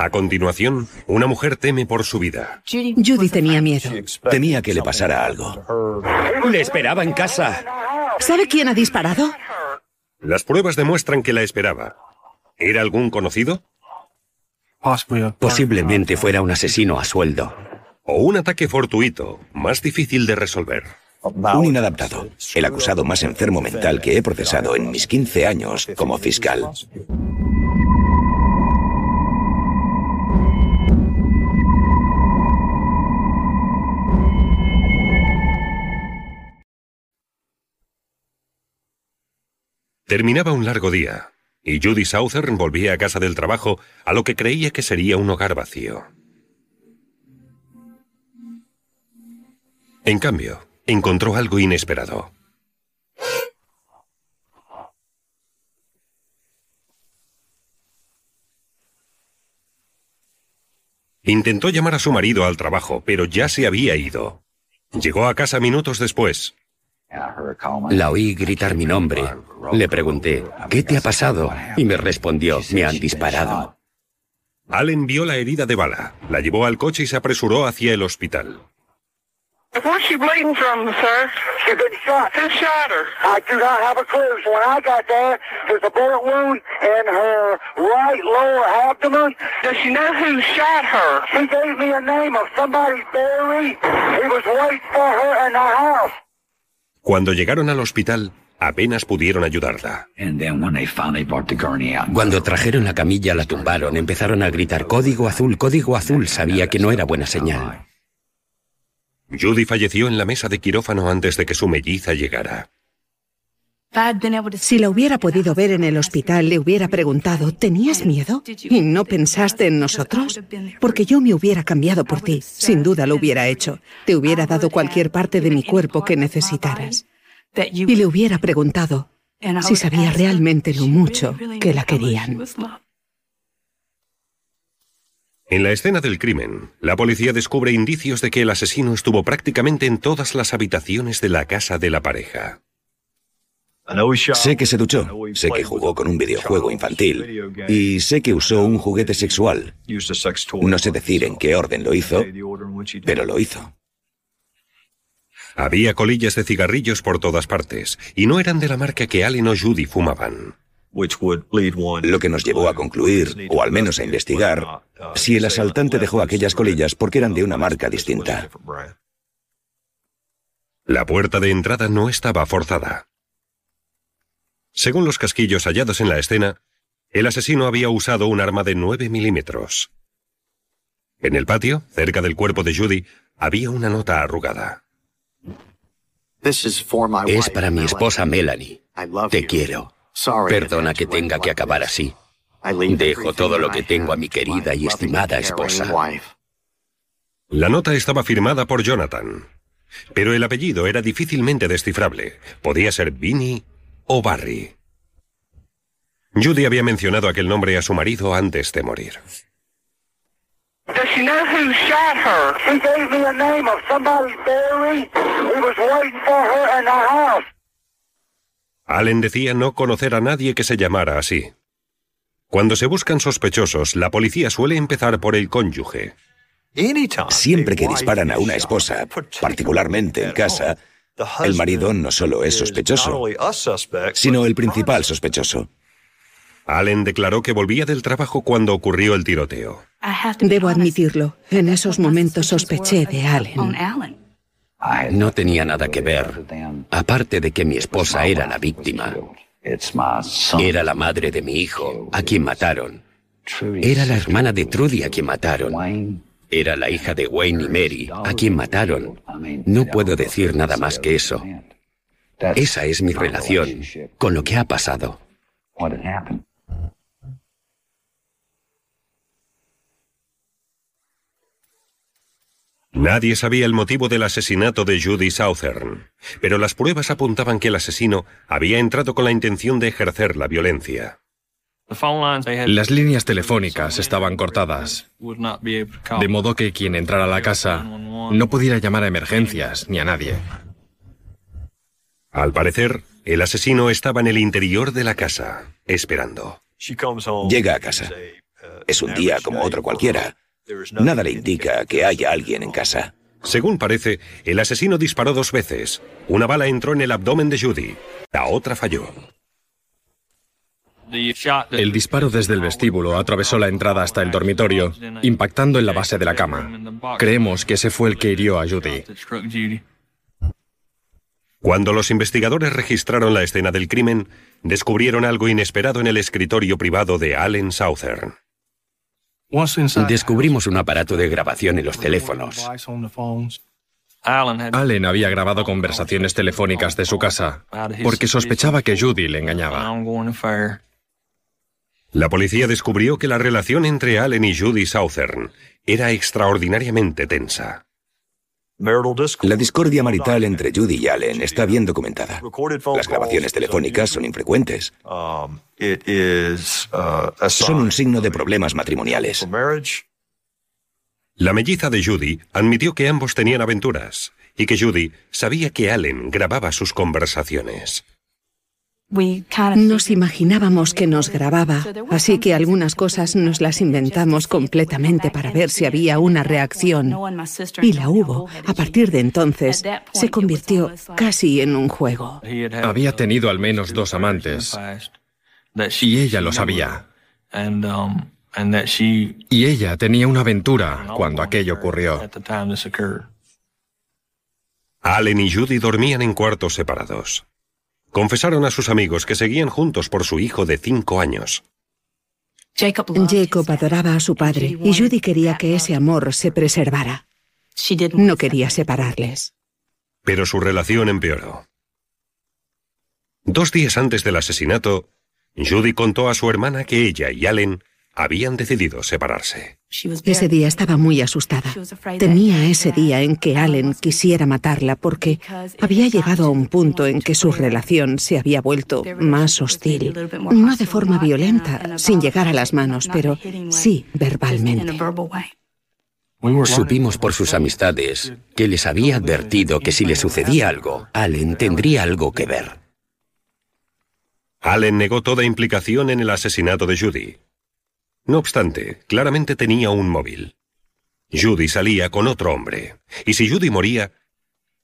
A continuación, una mujer teme por su vida. Judy tenía miedo. Temía que le pasara algo. Le esperaba en casa. ¿Sabe quién ha disparado? Las pruebas demuestran que la esperaba. ¿Era algún conocido? Posiblemente fuera un asesino a sueldo. O un ataque fortuito, más difícil de resolver. Un inadaptado. El acusado más enfermo mental que he procesado en mis 15 años como fiscal. Terminaba un largo día, y Judy Southern volvía a casa del trabajo a lo que creía que sería un hogar vacío. En cambio, encontró algo inesperado. Intentó llamar a su marido al trabajo, pero ya se había ido. Llegó a casa minutos después. La oí gritar mi nombre. Le pregunté, ¿qué te ha pasado? Y me respondió, me han disparado. Allen vio la herida de bala, la llevó al coche y se apresuró hacia el hospital. Cuando llegaron al hospital, apenas pudieron ayudarla. Cuando trajeron la camilla, la tumbaron, empezaron a gritar código azul, código azul. Sabía que no era buena señal. Judy falleció en la mesa de quirófano antes de que su melliza llegara. Si la hubiera podido ver en el hospital, le hubiera preguntado, ¿tenías miedo? ¿Y no pensaste en nosotros? Porque yo me hubiera cambiado por ti. Sin duda lo hubiera hecho. Te hubiera dado cualquier parte de mi cuerpo que necesitaras. Y le hubiera preguntado si sabía realmente lo mucho que la querían. En la escena del crimen, la policía descubre indicios de que el asesino estuvo prácticamente en todas las habitaciones de la casa de la pareja. Sé que se duchó, sé que jugó con un videojuego infantil y sé que usó un juguete sexual. No sé decir en qué orden lo hizo, pero lo hizo. Había colillas de cigarrillos por todas partes, y no eran de la marca que Allen o Judy fumaban. Lo que nos llevó a concluir, o al menos a investigar, si el asaltante dejó aquellas colillas porque eran de una marca distinta. La puerta de entrada no estaba forzada. Según los casquillos hallados en la escena, el asesino había usado un arma de 9 milímetros. En el patio, cerca del cuerpo de Judy, había una nota arrugada. Es para mi esposa Melanie. Te quiero. Perdona que tenga que acabar así. Dejo todo lo que tengo a mi querida y estimada esposa. La nota estaba firmada por Jonathan, pero el apellido era difícilmente descifrable. Podía ser Vinnie o Barry. Judy había mencionado aquel nombre a su marido antes de morir. Does she know who shot her? She gave me a name of somebody, Barry. He was waiting for her in the house. Allen decía no conocer a nadie que se llamara así. Cuando se buscan sospechosos, la policía suele empezar por el cónyuge. Siempre que disparan a una esposa, particularmente en casa, el marido no solo es sospechoso, sino el principal sospechoso. Allen declaró que volvía del trabajo cuando ocurrió el tiroteo. Debo admitirlo, en esos momentos sospeché de Allen. No tenía nada que ver, aparte de que mi esposa era la víctima. Era la madre de mi hijo, a quien mataron. Era la hermana de Trudy a quien mataron. Era la hija de Wayne y Mary, a quien mataron. No puedo decir nada más que eso. Esa es mi relación con lo que ha pasado. Nadie sabía el motivo del asesinato de Judy Southern, pero las pruebas apuntaban que el asesino había entrado con la intención de ejercer la violencia. Las líneas telefónicas estaban cortadas, de modo que quien entrara a la casa no pudiera llamar a emergencias ni a nadie. Al parecer, el asesino estaba en el interior de la casa, esperando. Llega a casa. Es un día como otro cualquiera. Nada le indica que haya alguien en casa. Según parece, el asesino disparó dos veces. Una bala entró en el abdomen de Judy. La otra falló. El disparo desde el vestíbulo atravesó la entrada hasta el dormitorio, impactando en la base de la cama. Creemos que ese fue el que hirió a Judy. Cuando los investigadores registraron la escena del crimen, descubrieron algo inesperado en el escritorio privado de Allen Southern. Descubrimos un aparato de grabación en los teléfonos. Allen había grabado conversaciones telefónicas de su casa porque sospechaba que Judy le engañaba. La policía descubrió que la relación entre Allen y Judy Southern era extraordinariamente tensa. La discordia marital entre Judy y Allen está bien documentada. Las grabaciones telefónicas son infrecuentes. Son un signo de problemas matrimoniales. La melliza de Judy admitió que ambos tenían aventuras y que Judy sabía que Allen grababa sus conversaciones. Nos imaginábamos que nos grababa, así que algunas cosas nos las inventamos completamente para ver si había una reacción. Y la hubo. A partir de entonces, se convirtió casi en un juego. Había tenido al menos dos amantes. Y ella lo sabía. Y ella tenía una aventura cuando aquello ocurrió. Allen y Judy dormían en cuartos separados. Confesaron a sus amigos que seguían juntos por su hijo de cinco años. Jacob adoraba a su padre y Judy quería que ese amor se preservara. No quería separarles. Pero su relación empeoró. Dos días antes del asesinato, Judy contó a su hermana que ella y Allen habían decidido separarse. Ese día estaba muy asustada. Temía ese día en que Allen quisiera matarla porque había llegado a un punto en que su relación se había vuelto más hostil. No de forma violenta, sin llegar a las manos, pero sí verbalmente. Supimos por sus amistades que les había advertido que si le sucedía algo, Allen tendría algo que ver. Allen negó toda implicación en el asesinato de Judy. No obstante, claramente tenía un móvil. Judy salía con otro hombre, y si Judy moría,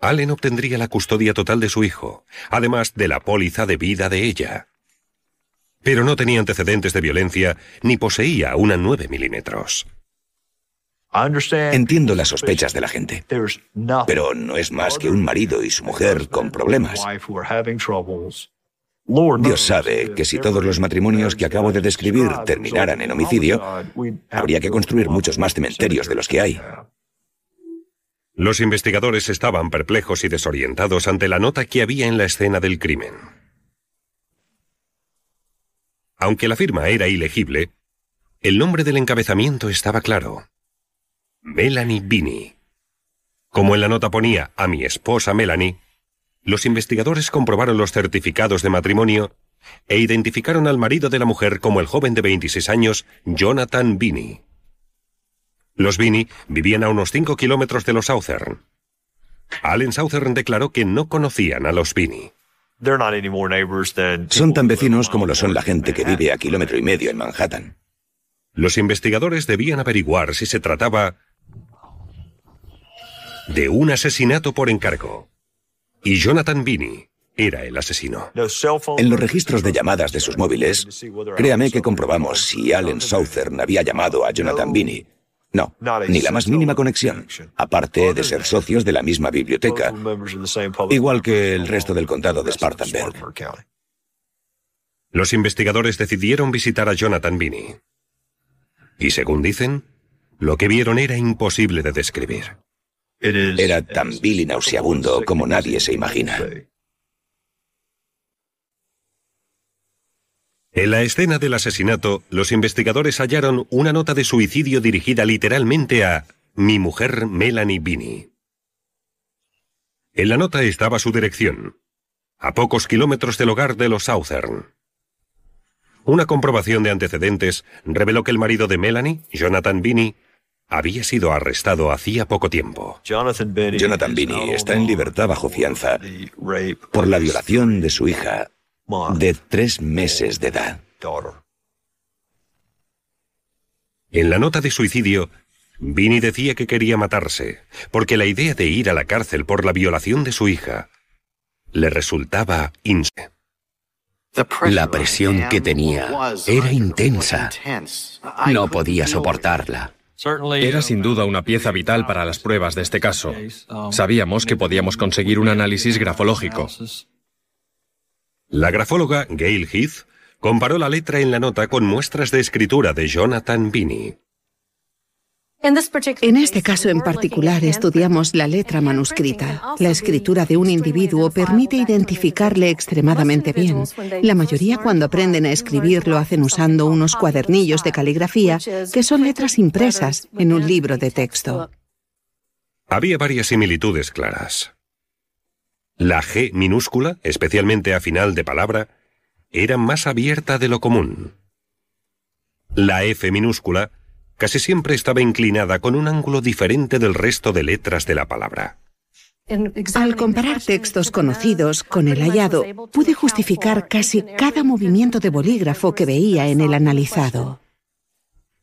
Allen obtendría la custodia total de su hijo, además de la póliza de vida de ella. Pero no tenía antecedentes de violencia ni poseía una 9 milímetros. Entiendo las sospechas de la gente, pero no es más que un marido y su mujer con problemas. Dios sabe que si todos los matrimonios que acabo de describir terminaran en homicidio, habría que construir muchos más cementerios de los que hay. Los investigadores estaban perplejos y desorientados ante la nota que había en la escena del crimen. Aunque la firma era ilegible, el nombre del encabezamiento estaba claro. Melanie Binney. Como en la nota ponía a mi esposa Melanie, los investigadores comprobaron los certificados de matrimonio e identificaron al marido de la mujer como el joven de 26 años, Jonathan Binney. Los Binney vivían a unos 5 kilómetros de los Southern. Allen Southern declaró que no conocían a los Binney. Son tan vecinos como lo son la gente que vive a kilómetro y medio en Manhattan. Los investigadores debían averiguar si se trataba de un asesinato por encargo. Y Jonathan Binney era el asesino. En los registros de llamadas de sus móviles, créame que comprobamos si Allen Southern había llamado a Jonathan Binney. No, ni la más mínima conexión, aparte de ser socios de la misma biblioteca, igual que el resto del condado de Spartanburg. Los investigadores decidieron visitar a Jonathan Binney. Y según dicen, Lo que vieron era imposible de describir. Era tan vil y nauseabundo como nadie se imagina. En la escena del asesinato, los investigadores hallaron una nota de suicidio dirigida literalmente a mi mujer Melanie Binney. En la nota estaba su dirección, a pocos kilómetros del hogar de los Southern. Una comprobación de antecedentes reveló que el marido de Melanie, Jonathan Binney, había sido arrestado hacía poco tiempo. Jonathan Binney está en libertad bajo fianza por la violación de su hija de tres meses de edad. En la nota de suicidio, Vinny decía que quería matarse, porque la idea de ir a la cárcel por la violación de su hija le resultaba ins. La presión que tenía era intensa. No podía soportarla. Era sin duda una pieza vital para las pruebas de este caso. Sabíamos que podíamos conseguir un análisis grafológico. La grafóloga Gail Heath comparó la letra en la nota con muestras de escritura de Jonathan Binney. En este caso en particular estudiamos la letra manuscrita. La escritura de un individuo permite identificarle extremadamente bien. La mayoría cuando aprenden a escribir lo hacen usando unos cuadernillos de caligrafía que son letras impresas en un libro de texto. Había varias similitudes claras. La G minúscula, especialmente a final de palabra, era más abierta de lo común. La F minúscula casi siempre estaba inclinada con un ángulo diferente del resto de letras de la palabra. Al comparar textos conocidos con el hallado, pude justificar casi cada movimiento de bolígrafo que veía en el analizado.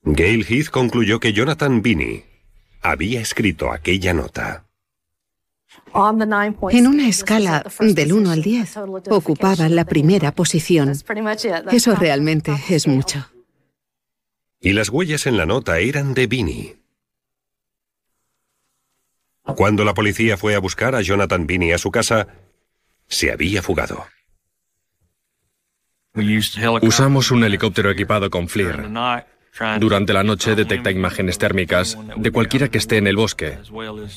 Gail Heath concluyó que Jonathan Binney había escrito aquella nota. En una escala del 1 al 10, ocupaba la primera posición. Eso realmente es mucho y las huellas en la nota eran de Vinny. Cuando la policía fue a buscar a Jonathan Binney a su casa, se había fugado. Usamos un helicóptero equipado con FLIR. Durante la noche detecta imágenes térmicas de cualquiera que esté en el bosque,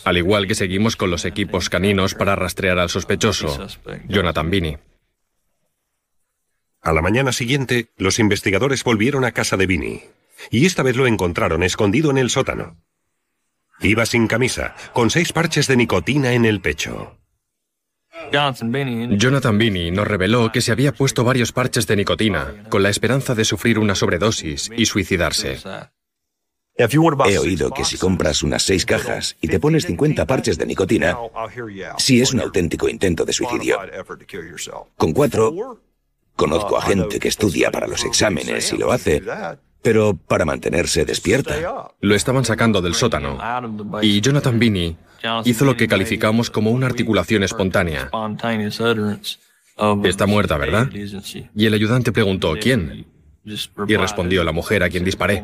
al igual que seguimos con los equipos caninos para rastrear al sospechoso, Jonathan Binney. A la mañana siguiente, los investigadores volvieron a casa de Binney y esta vez lo encontraron escondido en el sótano. Iba sin camisa, con seis parches de nicotina en el pecho. Jonathan Binney nos reveló que se había puesto varios parches de nicotina con la esperanza de sufrir una sobredosis y suicidarse. He oído que si compras unas seis cajas y te pones 50 parches de nicotina, sí es un auténtico intento de suicidio. Con cuatro, conozco a gente que estudia para los exámenes y lo hace, pero para mantenerse despierta. Lo estaban sacando del sótano y Jonathan Binney hizo lo que calificamos como una articulación espontánea. Está muerta, ¿verdad? Y el ayudante preguntó, ¿quién? Y respondió la mujer a quien disparé.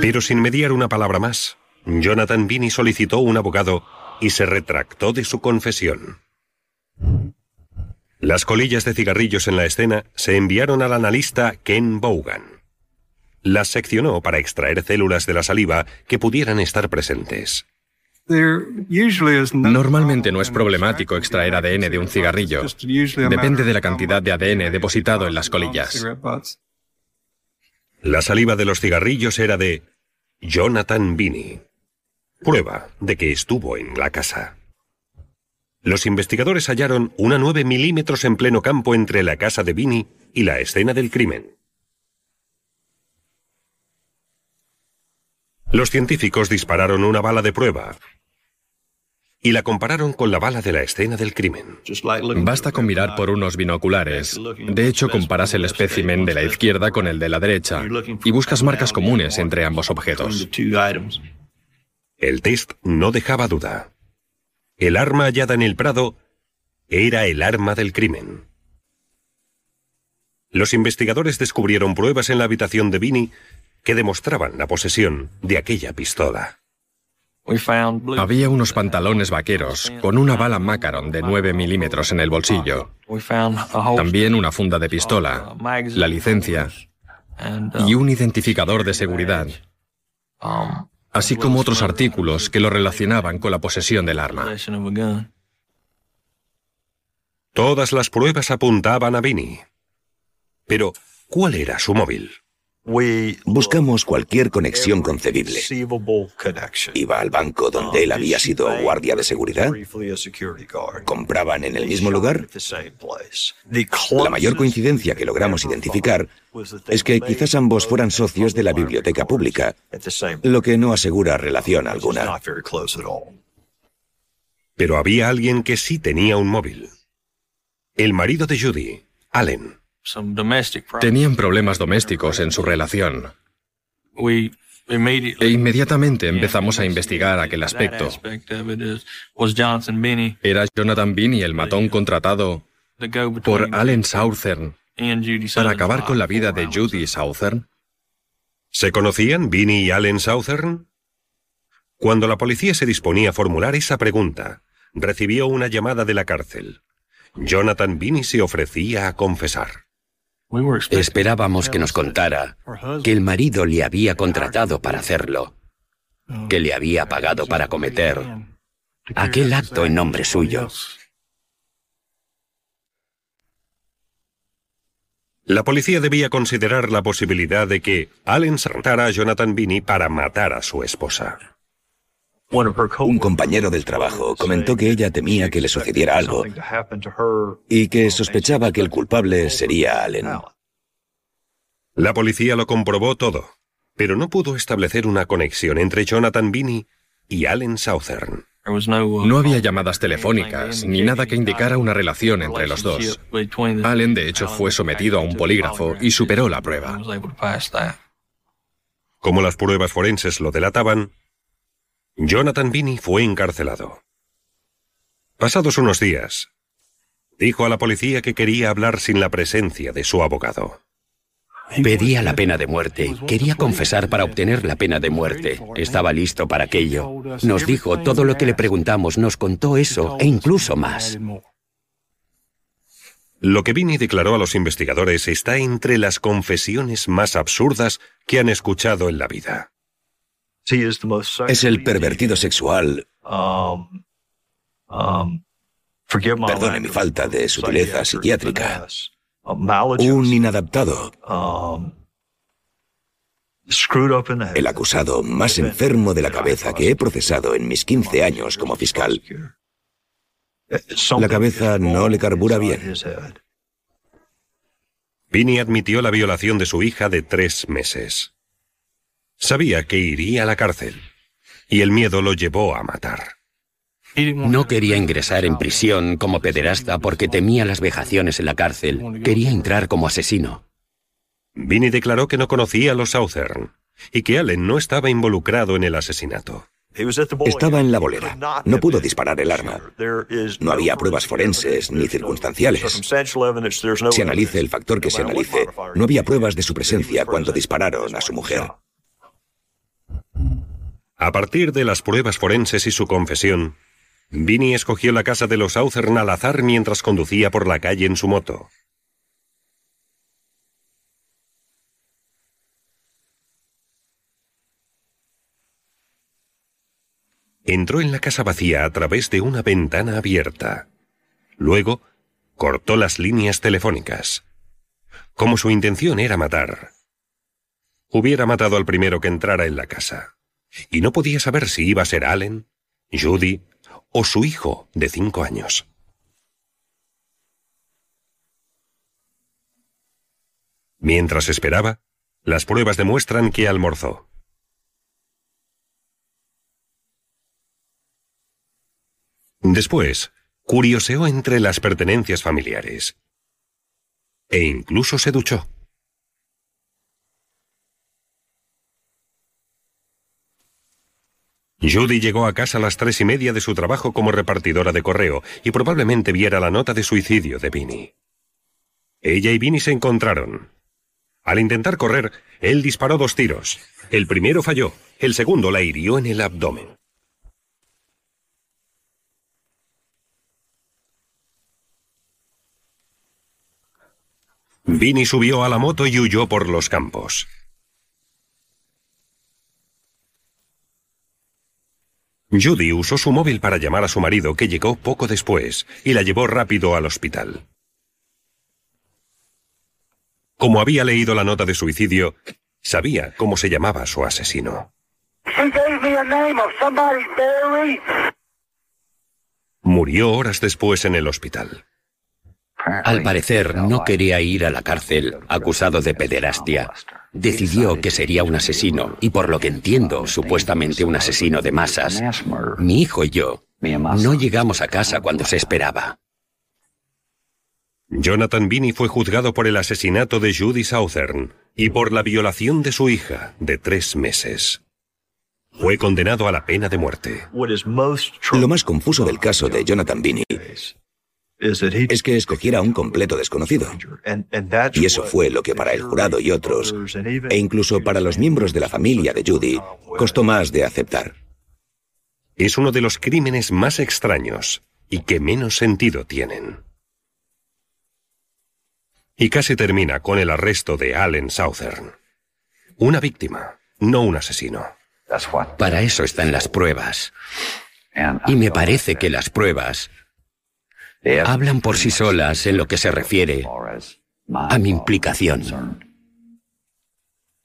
Pero sin mediar una palabra más, Jonathan Binney solicitó un abogado y se retractó de su confesión. Las colillas de cigarrillos en la escena se enviaron al analista Ken Bogan. Las seccionó para extraer células de la saliva que pudieran estar presentes. Normalmente no es problemático extraer ADN de un cigarrillo. Depende de la cantidad de ADN depositado en las colillas. La saliva de los cigarrillos era de Jonathan Binney. Prueba de que estuvo en la casa. Los investigadores hallaron una 9 milímetros en pleno campo entre la casa de Vini y la escena del crimen. Los científicos dispararon una bala de prueba y la compararon con la bala de la escena del crimen. Basta con mirar por unos binoculares. De hecho, comparas el espécimen de la izquierda con el de la derecha y buscas marcas comunes entre ambos objetos. El test no dejaba duda. El arma hallada en el Prado era el arma del crimen. Los investigadores descubrieron pruebas en la habitación de Vini que demostraban la posesión de aquella pistola. Había unos pantalones vaqueros con una bala Macaron de 9 milímetros en el bolsillo. También una funda de pistola, la licencia y un identificador de seguridad, así como otros artículos que lo relacionaban con la posesión del arma. Todas las pruebas apuntaban a Vinny. Pero, ¿cuál era su móvil? Buscamos cualquier conexión concebible. Iba al banco donde él había sido guardia de seguridad. ¿Compraban en el mismo lugar? La mayor coincidencia que logramos identificar es que quizás ambos fueran socios de la biblioteca pública, lo que no asegura relación alguna. Pero había alguien que sí tenía un móvil. El marido de Judy, Allen. Tenían problemas domésticos en su relación. E inmediatamente empezamos a investigar aquel aspecto. Era Jonathan Binney el matón contratado por Allen Southern para acabar con la vida de Judy Southern. ¿Se conocían Binney y Allen Southern? Cuando la policía se disponía a formular esa pregunta, recibió una llamada de la cárcel. Jonathan Binney se ofrecía a confesar. Esperábamos que nos contara que el marido le había contratado para hacerlo, que le había pagado para cometer aquel acto en nombre suyo. La policía debía considerar la posibilidad de que Allen saltara a Jonathan Binney para matar a su esposa. Un compañero del trabajo comentó que ella temía que le sucediera algo y que sospechaba que el culpable sería Allen. La policía lo comprobó todo, pero no pudo establecer una conexión entre Jonathan Binney y Allen Southern. No había llamadas telefónicas ni nada que indicara una relación entre los dos. Allen, de hecho, fue sometido a un polígrafo y superó la prueba. Como las pruebas forenses lo delataban, Jonathan Binney fue encarcelado. Pasados unos días, dijo a la policía que quería hablar sin la presencia de su abogado. Pedía la pena de muerte. Quería confesar para obtener la pena de muerte. Estaba listo para aquello. Nos dijo todo lo que le preguntamos, nos contó eso e incluso más. Lo que Binney declaró a los investigadores está entre las confesiones más absurdas que han escuchado en la vida. Es el pervertido sexual. Um, um, Perdone mi falta de sutileza psiquiátrica. Un inadaptado. Um, el acusado más enfermo de la cabeza que he procesado en mis 15 años como fiscal. La cabeza no le carbura bien. Vinny admitió la violación de su hija de tres meses. Sabía que iría a la cárcel, y el miedo lo llevó a matar. No quería ingresar en prisión como pederasta porque temía las vejaciones en la cárcel. Quería entrar como asesino. Vinny declaró que no conocía a los Southern y que Allen no estaba involucrado en el asesinato. Estaba en la bolera. No pudo disparar el arma. No había pruebas forenses ni circunstanciales. Si analice el factor que se analice, no había pruebas de su presencia cuando dispararon a su mujer. A partir de las pruebas forenses y su confesión, Vinny escogió la casa de los Southern al azar mientras conducía por la calle en su moto. Entró en la casa vacía a través de una ventana abierta. Luego, cortó las líneas telefónicas. Como su intención era matar, hubiera matado al primero que entrara en la casa y no podía saber si iba a ser Allen, Judy o su hijo de cinco años. Mientras esperaba, las pruebas demuestran que almorzó. Después, curioseó entre las pertenencias familiares. E incluso se duchó. Judy llegó a casa a las tres y media de su trabajo como repartidora de correo y probablemente viera la nota de suicidio de Vinny. Ella y Vinny se encontraron. Al intentar correr, él disparó dos tiros. El primero falló, el segundo la hirió en el abdomen. Vinny subió a la moto y huyó por los campos. Judy usó su móvil para llamar a su marido, que llegó poco después, y la llevó rápido al hospital. Como había leído la nota de suicidio, sabía cómo se llamaba su asesino. Murió horas después en el hospital. Al parecer, no quería ir a la cárcel acusado de pederastia. Decidió que sería un asesino y por lo que entiendo, supuestamente un asesino de masas. Mi hijo y yo no llegamos a casa cuando se esperaba. Jonathan Binney fue juzgado por el asesinato de Judy Southern y por la violación de su hija de tres meses. Fue condenado a la pena de muerte. Lo más confuso del caso de Jonathan Binney es que escogiera a un completo desconocido. Y eso fue lo que para el jurado y otros, e incluso para los miembros de la familia de Judy, costó más de aceptar. Es uno de los crímenes más extraños y que menos sentido tienen. Y casi termina con el arresto de Allen Southern. Una víctima, no un asesino. Para eso están las pruebas. Y me parece que las pruebas hablan por sí solas en lo que se refiere a mi implicación.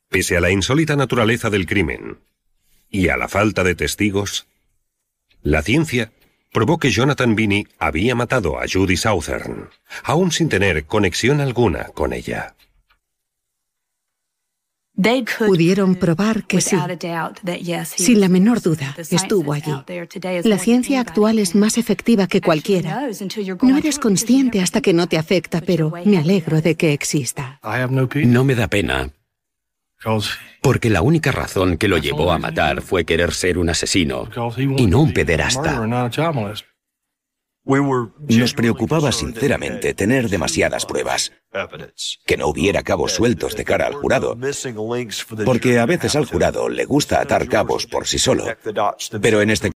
Pese a la insólita naturaleza del crimen y a la falta de testigos, la ciencia probó que Jonathan Binney había matado a Judy Southern, aún sin tener conexión alguna con ella. Pudieron probar que sí, sin la menor duda, estuvo allí. La ciencia actual es más efectiva que cualquiera. No eres consciente hasta que no te afecta, pero me alegro de que exista. No me da pena, porque la única razón que lo llevó a matar fue querer ser un asesino y no un pederasta. Nos preocupaba sinceramente tener demasiadas pruebas, que no hubiera cabos sueltos de cara al jurado, porque a veces al jurado le gusta atar cabos por sí solo, pero en este